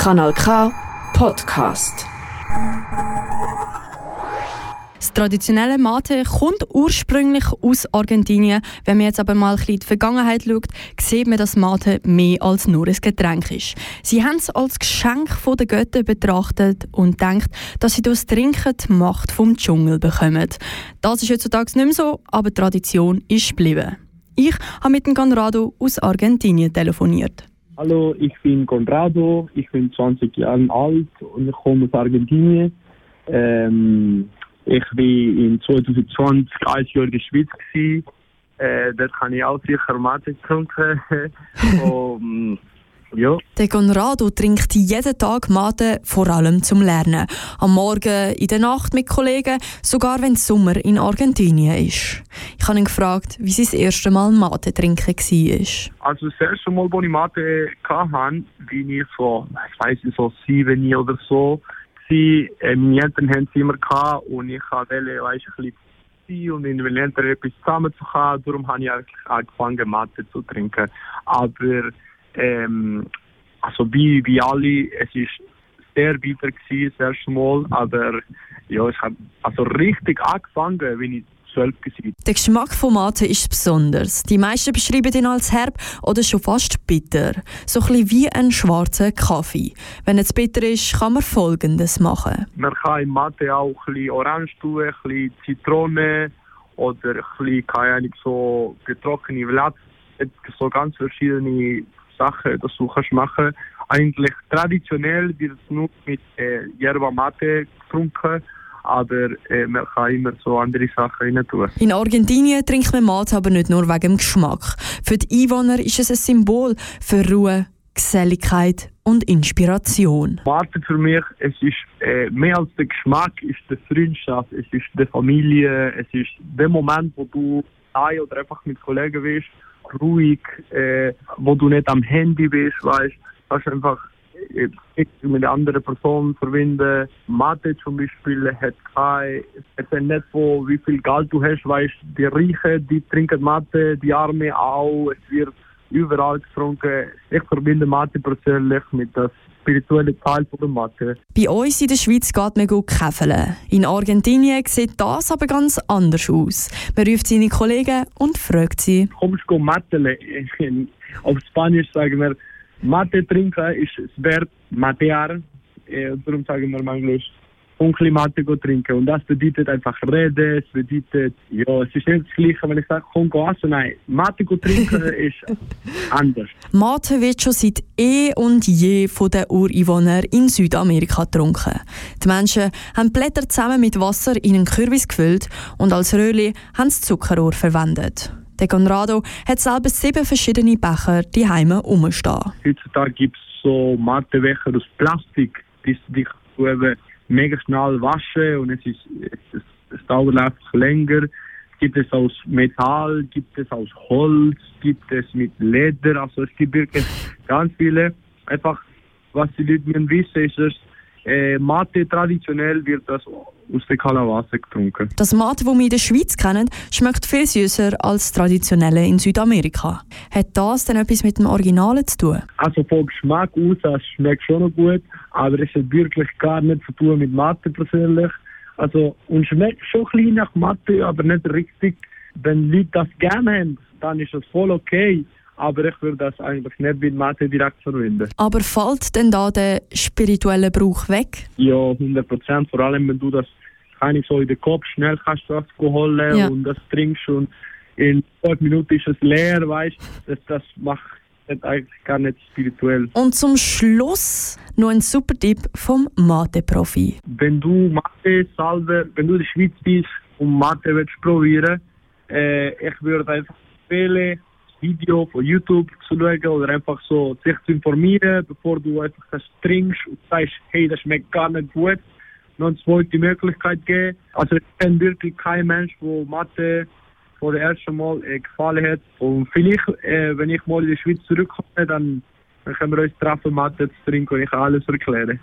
Kanal K Podcast. Das traditionelle Mate kommt ursprünglich aus Argentinien. Wenn man jetzt aber mal ein bisschen in die Vergangenheit schaut, sieht man, dass Mate mehr als nur ein Getränk ist. Sie haben es als Geschenk von den Göttern betrachtet und denkt, dass sie durch das Trinken die Macht vom Dschungel bekommen. Das ist heutzutage nicht mehr so, aber Tradition ist geblieben. Ich habe mit dem Conrado aus Argentinien telefoniert. Hallo, ich bin Conrado, ich bin 20 Jahre alt und ich komme aus Argentinien. Ähm, ich bin in 2020 ein Jahr in der Schweiz. Äh, dort kann ich auch sicher Mathe getrunken. um, ja. Der Conrado trinkt jeden Tag Mate, vor allem zum Lernen. Am Morgen, in der Nacht mit Kollegen, sogar wenn es Sommer in Argentinien ist. Ich habe ihn gefragt, wie sein das erste Mal Mate trinken war. Also das erste Mal, als ich Mate hatte, bin ich so, ich weiß nicht, so sieben Jahre oder so. Äh, meine Eltern haben es immer gehabt und ich wollte, weißt, ein bisschen und in den Eltern etwas zusammen zu haben. Darum habe ich angefangen, Mate zu trinken. Aber ähm, also wie, wie alle, es ist sehr bitter gewesen, das erste Mal, aber ja, es hat also richtig angefangen, wenn ich zwölf war. Der Geschmack von Mate ist besonders. Die meisten beschreiben ihn als herb oder schon fast bitter. So ein wie ein schwarzer Kaffee. Wenn es bitter ist, kann man Folgendes machen. Man kann in Mate auch ein bisschen Orange tun, ein bisschen Zitrone oder ein bisschen, keine Ahnung, so getrocknete Blatt. So ganz verschiedene Sachen, die du kannst machen Eigentlich traditionell wird es nur mit äh, Yerba Mate getrunken, aber äh, man kann immer so andere Sachen rein tun. In Argentinien trinkt man Mate aber nicht nur wegen dem Geschmack. Für die Einwohner ist es ein Symbol für Ruhe, Geselligkeit und Inspiration. Mate für mich, es ist äh, mehr als der Geschmack, ist die Freundschaft, es ist die Familie, es ist der Moment, wo du allein oder einfach mit Kollegen bist ruhig, äh, wo du nicht am Handy bist, weißt, kannst einfach äh, mit einer anderen Person verbinden. Mathe zum Beispiel hat kein, es ist nicht so, wie viel Geld du hast, weißt, die Reichen, die trinken Mathe, die Arme auch, es wird überall getrunken. Ich verbinde Mathe persönlich mit das spirituelle Teil von der Mathe. Bei uns in der Schweiz geht man gut käfeln. In Argentinien sieht das aber ganz anders aus. Man ruft seine Kollegen und fragt sie. Kommst du Mathe? Auf Spanisch sagen wir, Mathe trinken ist es wert, Matear. Äh, darum sagen wir manchmal und Mate trinken. Und das bedeutet einfach reden, es bedeutet, ja, es ist nicht das Gleiche, wenn ich sage, komm, geh essen. Nein, Mate trinken ist anders. Mate wird schon seit eh und je von den Ureinwohnern in Südamerika getrunken. Die Menschen haben Blätter zusammen mit Wasser in einen Kürbis gefüllt und als Röhrli haben sie Zuckerrohr verwendet. Der Conrado hat selber sieben verschiedene Becher die Heime rumstehen. Heutzutage gibt es so Matebecher aus Plastik, die sich eben mega schnell waschen und es ist es, es dauert einfach länger. Gibt es aus Metall, gibt es aus Holz, gibt es mit Leder, also es gibt wirklich ganz viele. Einfach, was die Leute wissen, ist, dass äh, Mate traditionell wird das aus der Kalawasse getrunken. Das Mate, das wir in der Schweiz kennen, schmeckt viel süßer als traditionelle in Südamerika. Hat das denn etwas mit dem Originalen zu tun? Also vom Geschmack aus, es schmeckt schon noch gut, aber es hat wirklich gar nichts zu tun mit Mate persönlich. Also, und schmeckt schon klein nach Mate, aber nicht richtig. Wenn Leute das gerne haben, dann ist das voll okay aber ich würde das eigentlich nicht mit Mathe direkt verwenden. Aber fällt denn da der spirituelle Brauch weg? Ja, 100 Prozent. Vor allem, wenn du das kann so in den Kopf schnell kannst du holen ja. und das trinkst und in fünf Minuten ist es leer, weißt das, das macht eigentlich gar nicht spirituell. Und zum Schluss noch ein super Tipp vom Mate-Profi. Wenn du Mate salve, wenn du in der Schweiz bist und Mate willst probieren, äh, ich würde einfach empfehlen, Video von YouTube zu schauen oder einfach so sich zu informieren, bevor du einfach das trinkst und sagst, hey, das schmeckt gar nicht gut. Noch eine zweite Möglichkeit geben. Also ich kenne wirklich keinen Mensch, der Mathe vor dem ersten Mal äh, gefallen hat. Und vielleicht, äh, wenn ich mal in die Schweiz zurückkomme, dann Dann können wir uns treffen, Mathe zu trinken und ich kann alles erklären.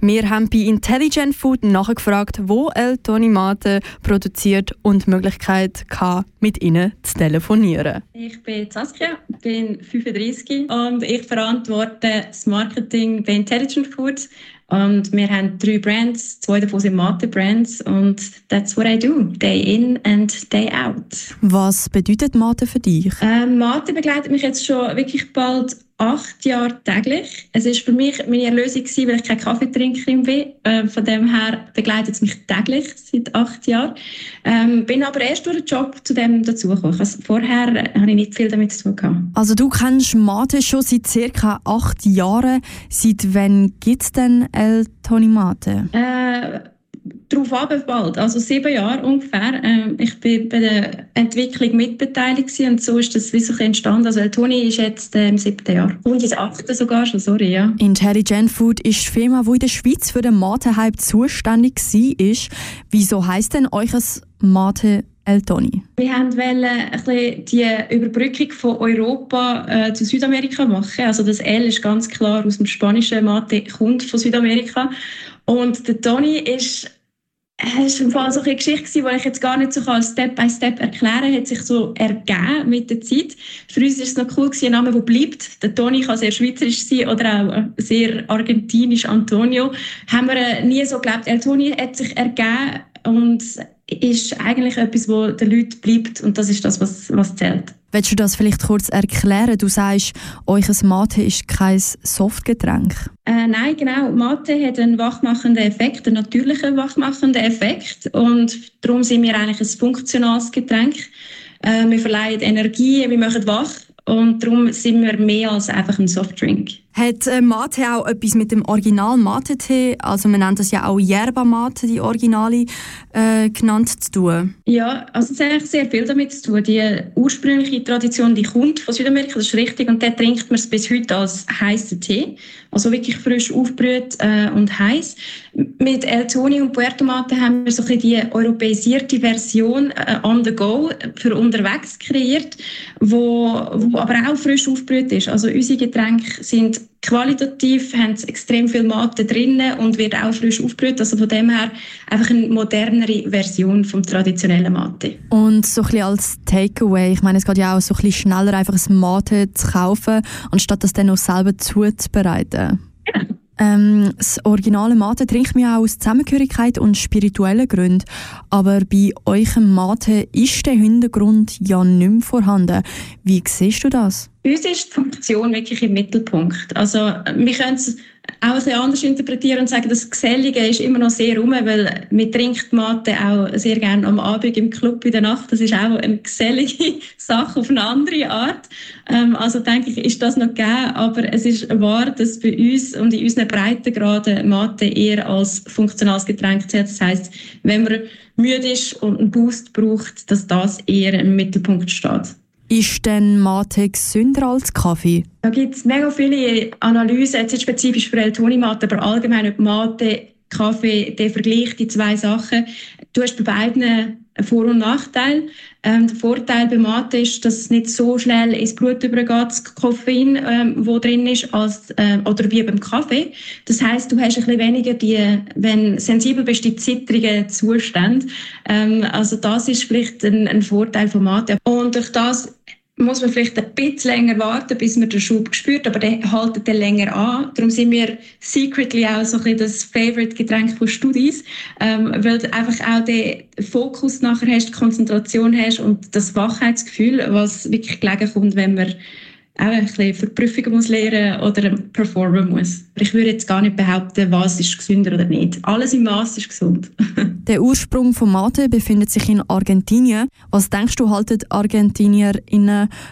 Wir haben bei Intelligent Food nachgefragt, wo El Toni Mate produziert und die Möglichkeit hatte, mit ihnen zu telefonieren. Ich bin Saskia, bin 35 und ich verantworte das Marketing bei Intelligent Food. Und wir haben drei Brands, zwei davon sind Mate-Brands und that's what I do, day in and day out. Was bedeutet Mate für dich? Ähm, Mate begleitet mich jetzt schon wirklich bald acht Jahre täglich. Es ist für mich meine Erlösung gewesen, weil ich keine Kaffeetrinkerin bin. Ähm, von dem her begleitet es mich täglich seit acht Jahren. Ähm, bin aber erst durch den Job zu dem dazugekommen. Also vorher äh, habe ich nicht viel damit zu tun gehabt. Also du kennst Mate schon seit circa acht Jahren. Seit wann gibt es denn El Toni Mate? Äh, darauf abgebaut, also sieben Jahre ungefähr. Ähm, ich bin bei der Entwicklung mitbeteiligt und so ist das so entstanden. Also Toni ist jetzt äh, im siebten Jahr und ins achte sogar schon, sorry, ja. Intelligent Food ist die Firma, die in der Schweiz für den Mate-Hype zuständig war. Wieso heisst denn euch Mate El Toni? Wir wollten bisschen die Überbrückung von Europa äh, zu Südamerika machen. Also das L ist ganz klar aus dem spanischen Mate, kommt von Südamerika. Und der Toni ist es war so eine Geschichte, die ich jetzt gar nicht so Step by Step erklären kann, hat sich so ergeben mit der Zeit. Für uns ist es noch cool, ein Name, der bleibt. Der Toni kann sehr schweizerisch sein oder auch sehr argentinisch, Antonio. Haben wir nie so geglaubt. El Toni hat sich ergeben und ist eigentlich etwas, wo den Leuten bleibt und das ist das, was, was zählt. Willst du das vielleicht kurz erklären? Du sagst, euch Mate ist kein Softgetränk. Äh, nein, genau. Mate hat einen wachmachenden Effekt, einen natürlichen wachmachenden Effekt und darum sind wir eigentlich ein funktionales Getränk. Äh, wir verleihen Energie, wir machen wach und darum sind wir mehr als einfach ein Softdrink. Hat äh, Mate auch etwas mit dem Original Mate-Tee, also man nennt das ja auch Yerba Mate, die Originale, äh, genannt, zu tun? Ja, also es hat eigentlich sehr viel damit zu tun. Die ursprüngliche Tradition, die kommt von Südamerika, das ist richtig, und dort trinkt man es bis heute als heißen Tee, also wirklich frisch aufgebrüht äh, und heiß. Mit El Toni und Puerto Mate haben wir so ein die europäisierte Version äh, on the go für unterwegs kreiert, wo, wo aber auch frisch aufgebrüht ist. Also unsere Getränke sind Qualitativ haben sie extrem viel Mate drin und wird auch frisch aufgebrüht. Also von dem her einfach eine modernere Version vom traditionellen Mate. Und so ein bisschen als Takeaway, ich meine, es geht ja auch so ein bisschen schneller, einfach ein Mate zu kaufen, anstatt das dann noch selber zuzubereiten. Genau. Ähm, das originale Mate trinkt man auch aus Zusammengehörigkeit und spirituellen Gründen. Aber bei eurem Mate ist der Hintergrund ja nicht mehr vorhanden. Wie siehst du das? Bei uns ist die Funktion wirklich im Mittelpunkt. Also, wir können auch bisschen anders interpretieren und sagen, das Gesellige ist immer noch sehr rum, weil man trinkt Mate auch sehr gerne am Abend im Club in der Nacht. Das ist auch eine gesellige Sache auf eine andere Art. Ähm, also denke ich, ist das noch gegeben, aber es ist wahr, dass bei uns und in unseren Breitengraden Mate eher als funktionales Getränk zählt. Das heißt, wenn man müde ist und einen Boost braucht, dass das eher im Mittelpunkt steht. Ist denn Mate gesünder als Kaffee? Da gibt es mega viele Analysen, jetzt spezifisch für El-Toni-Mate, aber allgemein ob Mate, Kaffee, der Vergleich, die zwei Sachen. Du hast bei beiden einen Vor- und Nachteil. Ähm, der Vorteil bei Mate ist, dass es nicht so schnell ins Blut übergeht, das Koffein, ähm, drin ist, als, äh, oder wie beim Kaffee. Das heißt, du hast ein bisschen weniger die, wenn sensibel bist, die zittrigen Zustände. Ähm, also das ist vielleicht ein, ein Vorteil von Mate. Und durch das muss man vielleicht ein bisschen länger warten, bis man den Schub spürt, aber der hält dann länger an. Darum sind wir secretly auch so ein bisschen das Favorite-Getränk von Studis, ähm, weil du einfach auch den Fokus nachher hast, die Konzentration hast und das Wachheitsgefühl, was wirklich gelegen kommt, wenn man auch ein bisschen für Prüfungen muss lernen oder performen muss. Ich würde jetzt gar nicht behaupten, was ist gesünder oder nicht. Alles im Maß ist gesund. Der Ursprung von Mate befindet sich in Argentinien. Was denkst du, halten Argentinier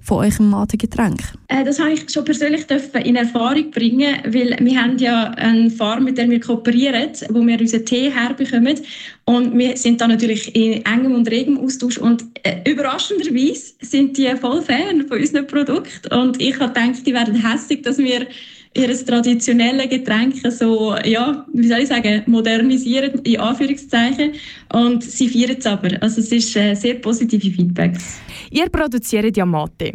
von eurem Mate-Getränk? Äh, das habe ich schon persönlich in Erfahrung bringen, weil wir haben ja eine Farm, mit der wir kooperieren, wo wir unseren Tee herbekommen. Und wir sind da natürlich in engem und regem Austausch. Und äh, überraschenderweise sind die voll Fan von unseren Produkten. Und ich habe gedacht, die werden hässlich, dass wir ihr traditionelles Getränk so, ja, wie soll ich sagen, modernisieren, in Anführungszeichen. Und sie feiern es aber. Also es ist äh, sehr positive Feedbacks. Ihr produziert ja Mate.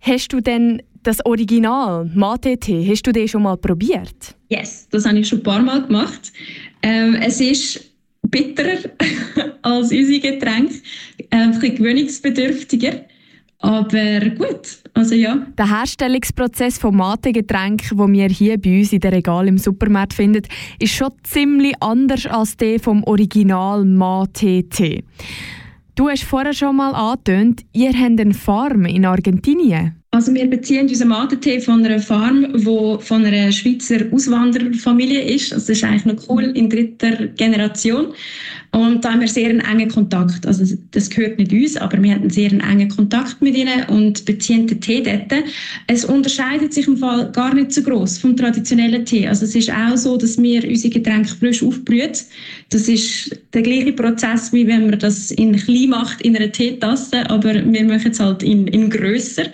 Hast du denn Das Original Mate-Tee, hast du den schon mal probiert? Yes, das habe ich schon ein paar Mal gemacht. Ähm, es ist bitterer als unsere Getränke, äh, ein bisschen gewöhnungsbedürftiger. Aber gut, also ja. Der Herstellungsprozess von Mate-Getränken, den wir hier bei uns in der Regal im Supermarkt finden, ist schon ziemlich anders als der vom Original Mate-Tee. Du hast vorher schon mal angetönt, ihr habt eine Farm in Argentinien. Also wir beziehen unseren Matentee von einer Farm, die von einer Schweizer Auswandererfamilie ist. Also das ist eigentlich noch cool in dritter Generation. Und da haben wir sehr einen engen Kontakt. Also das gehört nicht uns, aber wir haben einen sehr engen Kontakt mit ihnen und beziehen den Tee dort. Es unterscheidet sich im Fall gar nicht so groß vom traditionellen Tee. Also es ist auch so, dass wir unsere Getränke frisch aufbrühen. Das ist der gleiche Prozess, wie wenn man das in klein macht in einer Teetasse, aber wir machen es halt in, in grösser.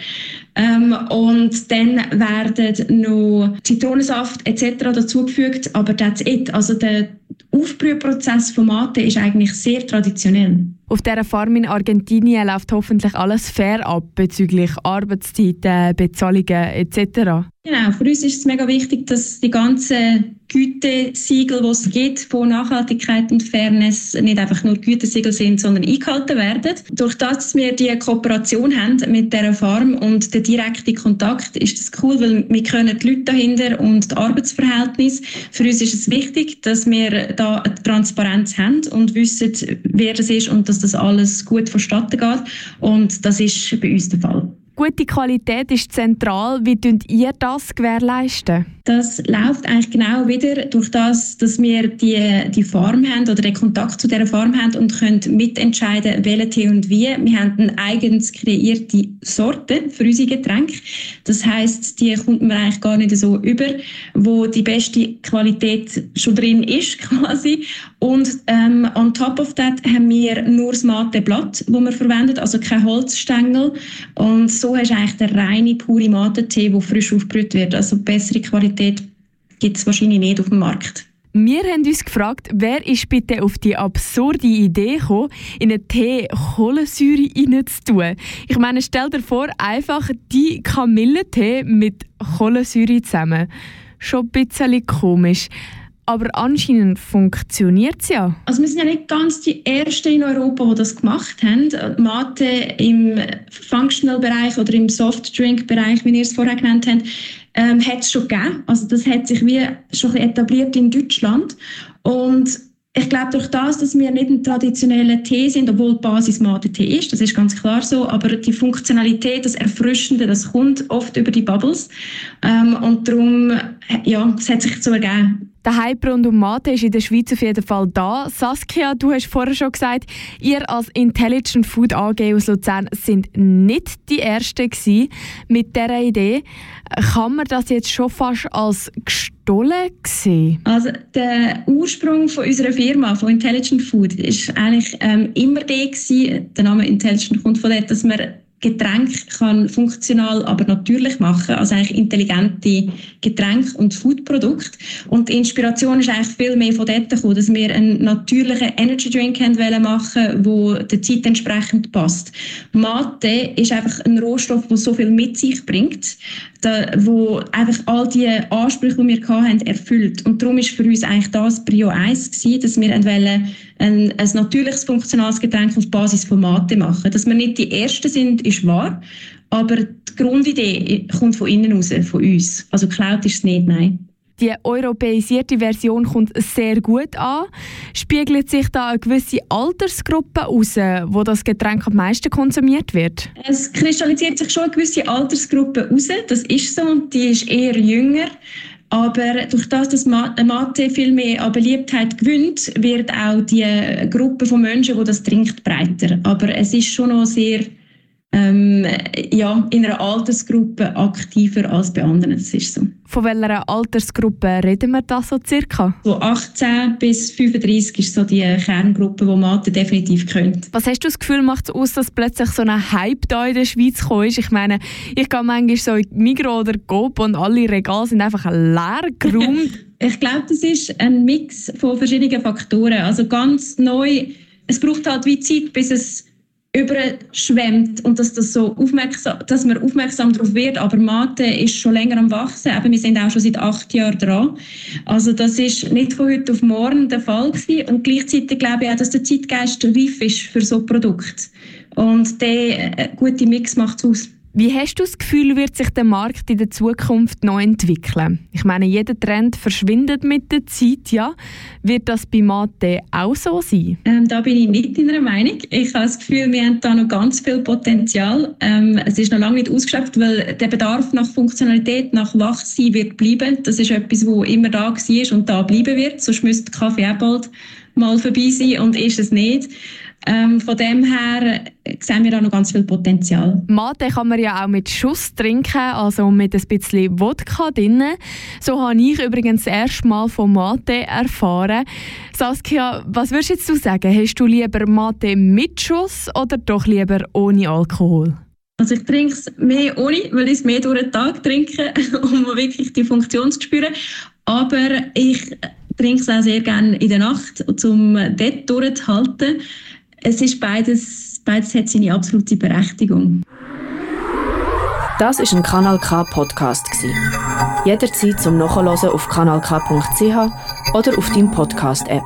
Ähm, und dann werden noch Zitronensaft etc. dazugefügt, aber that's it. Also der Aufbrühprozess von Mate ist eigentlich sehr traditionell. Auf dieser Farm in Argentinien läuft hoffentlich alles fair ab bezüglich Arbeitszeiten, Bezahlungen etc. Genau, für uns ist es mega wichtig, dass die ganzen Gütesiegel, die es gibt von Nachhaltigkeit und Fairness, nicht einfach nur Gütesiegel sind, sondern eingehalten werden. Durch das, dass wir die Kooperation haben mit dieser Farm und den direkten Kontakt, ist das cool, weil wir können die Leute dahinter und das Arbeitsverhältnis. Für uns ist es wichtig, dass wir da eine Transparenz haben und wissen, wer das ist und dass das alles gut vonstatten geht. Und das ist bei uns der Fall. Gute Qualität ist zentral. Wie könnt ihr das gewährleisten? Das läuft eigentlich genau wieder durch das, dass wir die, die Farm haben oder den Kontakt zu dieser Farm haben und können mitentscheiden, welche Tee und wie. Wir haben eine eigens kreierte Sorte für unsere Getränke. Das heißt, die kommt man eigentlich gar nicht so über, wo die beste Qualität schon drin ist quasi. Und ähm, on top of that haben wir nur das Mate-Blatt, das wir verwenden, also kein Holzstängel. Und so hast du eigentlich den reinen, pure Mate-Tee, der frisch aufgebrüht wird. Also bessere Qualität gibt es wahrscheinlich nicht auf dem Markt. Wir haben uns gefragt, wer ist bitte auf die absurde Idee gekommen, in einen Tee Kohlensäure reinzutun. Ich meine, stell dir vor, einfach die Kamillentee mit Kohlensäure zusammen. Schon ein bisschen komisch. Aber anscheinend funktioniert es ja. Also wir sind ja nicht ganz die Ersten in Europa, die das gemacht haben. Mate im Functional-Bereich oder im Soft-Drink-Bereich, wie ihr es vorher genannt habt, ähm, hat es schon gegeben. Also das hat sich wie schon etabliert in Deutschland. Und ich glaube, durch das, dass wir nicht ein traditioneller Tee sind, obwohl die Basis Mate-Tee ist, das ist ganz klar so, aber die Funktionalität, das Erfrischende, das kommt oft über die Bubbles. Ähm, und darum, ja, es hat sich so ergeben. Der Hype rund um Mate ist in der Schweiz auf jeden Fall da. Saskia, du hast vorher schon gesagt, ihr als Intelligent Food AG aus Luzern sind nicht die Ersten gewesen mit dieser Idee. Kann man das jetzt schon fast als gestohlen sehen? Also der Ursprung von unserer Firma, von Intelligent Food, ist eigentlich ähm, immer der gewesen, der Name Intelligent kommt von dort, dass man Getränk kann funktional, aber natürlich machen, also eigentlich intelligente Getränke und Foodprodukte. Und die Inspiration ist eigentlich viel mehr von dort gekommen, dass wir einen natürlichen Energy Drink wollen machen, wo der Zeit entsprechend passt. Mate ist einfach ein Rohstoff, der so viel mit sich bringt, da, wo einfach all die Ansprüche, die wir hatten, erfüllt. Und darum ist für uns eigentlich das Prio 1 gewesen, dass wir wollen ein, ein natürliches funktionales Getränk auf Basis von Mate machen. Dass wir nicht die Ersten sind, ist wahr, aber die Grundidee kommt von innen raus, von uns. Also geklaut ist es nicht, nein. Die europäisierte Version kommt sehr gut an. Spiegelt sich da eine gewisse Altersgruppe aus, wo das Getränk am meisten konsumiert wird? Es kristallisiert sich schon eine gewisse Altersgruppe aus. Das ist so und die ist eher jünger. Aber durch das, dass Mate viel mehr an Beliebtheit gewinnt, wird auch die Gruppe von Menschen, die das trinkt, breiter. Aber es ist schon noch sehr ähm, ja, in einer Altersgruppe aktiver als bei anderen. Das ist so. Von welcher Altersgruppe reden wir da so circa? So 18 bis 35 ist so die Kerngruppe, die Mathe definitiv könnte. Was hast du das Gefühl, macht es aus, dass plötzlich so ein Hype da in der Schweiz gekommen ist? Ich meine, ich gehe manchmal so in Migros oder Coop und alle Regale sind einfach leer geräumt. ich glaube, das ist ein Mix von verschiedenen Faktoren. Also ganz neu, es braucht halt wie Zeit, bis es überschwemmt und dass, das so aufmerksam, dass man aufmerksam darauf wird. Aber Mate ist schon länger am Wachsen. Eben, wir sind auch schon seit acht Jahren dran. Also das ist nicht von heute auf morgen der Fall gewesen. Und gleichzeitig glaube ich auch, dass der Zeitgeist reif ist für so Produkte. Und der äh, gute Mix macht es aus. Wie hast du das Gefühl, wird sich der Markt in der Zukunft neu entwickeln? Ich meine, jeder Trend verschwindet mit der Zeit, ja. Wird das bei Mate auch so sein? Ähm, da bin ich nicht in der Meinung. Ich habe das Gefühl, wir haben da noch ganz viel Potenzial. Ähm, es ist noch lange nicht ausgeschöpft, weil der Bedarf nach Funktionalität, nach Wachsein wird bleiben. Das ist etwas, wo immer da war und da bleiben wird. Sonst müsste Kaffee auch bald mal vorbei sein und ist es nicht. Ähm, von dem her sehen wir da noch ganz viel Potenzial. Mate kann man ja auch mit Schuss trinken, also mit ein bisschen Wodka drin. So habe ich übrigens das erste Mal von Mate erfahren. Saskia, was würdest jetzt du sagen? Hast du lieber Mate mit Schuss oder doch lieber ohne Alkohol? Also ich trinke es mehr ohne, weil ich es mehr durch den Tag trinke, um wirklich die Funktion zu spüren. Aber ich trinke es auch sehr gerne in der Nacht, um dort durchzuhalten es ist beides, beides hat seine absolute Berechtigung. Das ist ein Kanal K Podcast Jederzeit zum Nachhören auf kanalk.ch oder auf deinem Podcast App.